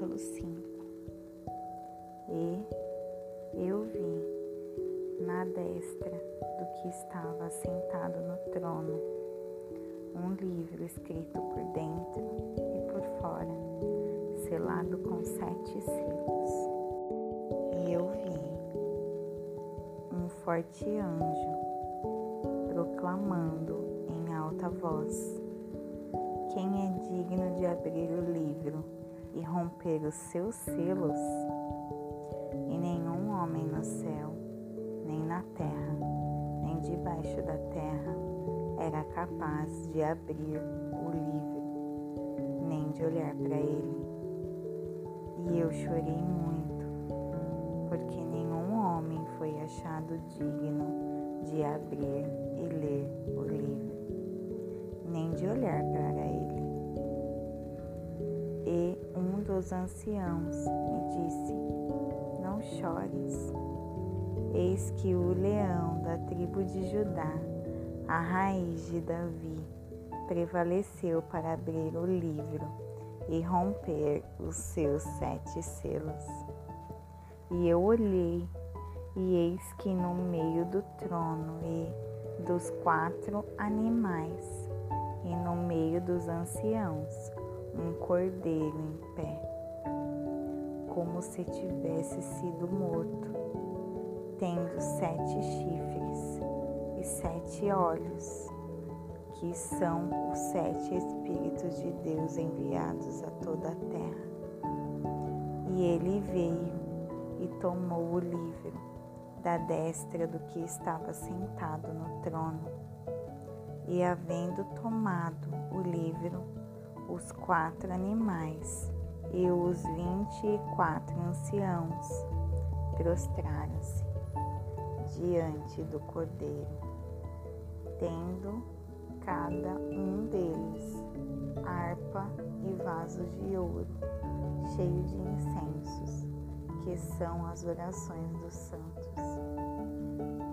capítulo 5. E eu vi na destra do que estava sentado no trono um livro escrito por dentro e por fora, selado com sete selos. E eu vi um forte anjo proclamando em alta voz: Quem é digno de abrir o livro? E romper os seus selos? E nenhum homem no céu, nem na terra, nem debaixo da terra era capaz de abrir o livro, nem de olhar para ele. E eu chorei muito, porque nenhum homem foi achado digno de abrir e ler o livro, nem de olhar para ele. Dos anciãos me disse: Não chores. Eis que o leão da tribo de Judá, a raiz de Davi, prevaleceu para abrir o livro e romper os seus sete selos. E eu olhei, e eis que no meio do trono e dos quatro animais, e no meio dos anciãos, um cordeiro em pé, como se tivesse sido morto, tendo sete chifres e sete olhos que são os sete Espíritos de Deus enviados a toda a terra. E ele veio e tomou o livro da destra do que estava sentado no trono. E havendo tomado o livro, os quatro animais e os vinte e quatro anciãos prostraram-se diante do cordeiro, tendo cada um deles harpa e vasos de ouro, cheio de incensos, que são as orações dos santos.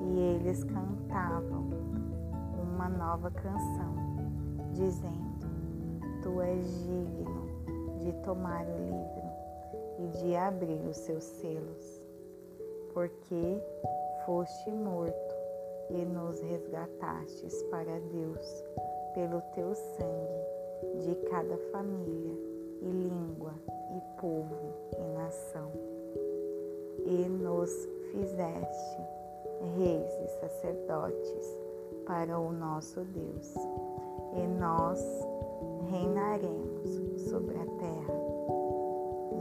E eles cantavam uma nova canção, dizendo: Tu és digno de tomar o livro e de abrir os seus selos, porque foste morto e nos resgatastes para Deus pelo teu sangue de cada família e língua e povo e nação. E nos fizeste reis e sacerdotes para o nosso Deus, e nós reinaremos sobre a terra.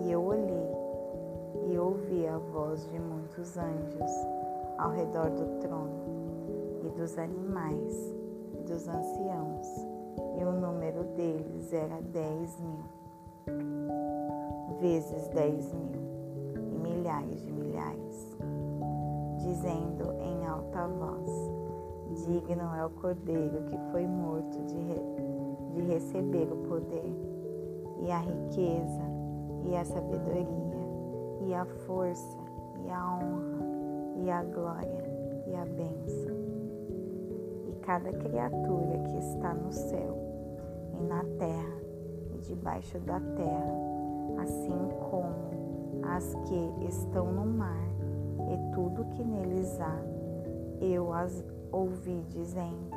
E eu olhei e ouvi a voz de muitos anjos ao redor do trono e dos animais e dos anciãos, e o número deles era dez mil, vezes dez mil, e milhares de milhares, dizendo em alta voz: Digno é o cordeiro que foi morto de, re de receber o poder, e a riqueza, e a sabedoria, e a força, e a honra, e a glória, e a bênção. Cada criatura que está no céu e na terra e debaixo da terra, assim como as que estão no mar e tudo que neles há, eu as ouvi dizendo: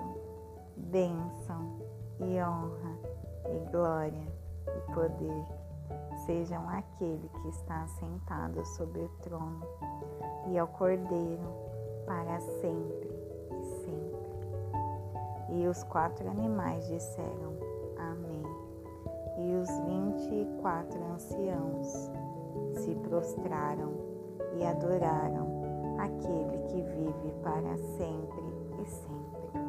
bênção e honra e glória e poder sejam aquele que está sentado sobre o trono e ao Cordeiro para sempre e os quatro animais disseram Amém. E os vinte e quatro anciãos se prostraram e adoraram aquele que vive para sempre e sempre.